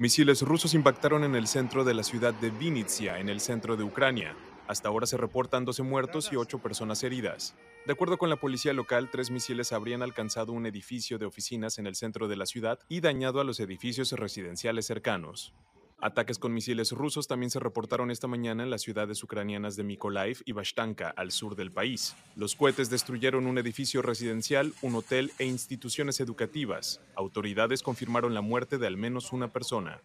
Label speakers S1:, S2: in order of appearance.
S1: Misiles rusos impactaron en el centro de la ciudad de Vinnytsia, en el centro de Ucrania. Hasta ahora se reportan 12 muertos y 8 personas heridas. De acuerdo con la policía local, tres misiles habrían alcanzado un edificio de oficinas en el centro de la ciudad y dañado a los edificios residenciales cercanos. Ataques con misiles rusos también se reportaron esta mañana en las ciudades ucranianas de Mykolaiv y Bashtanka, al sur del país. Los cohetes destruyeron un edificio residencial, un hotel e instituciones educativas. Autoridades confirmaron la muerte de al menos una persona.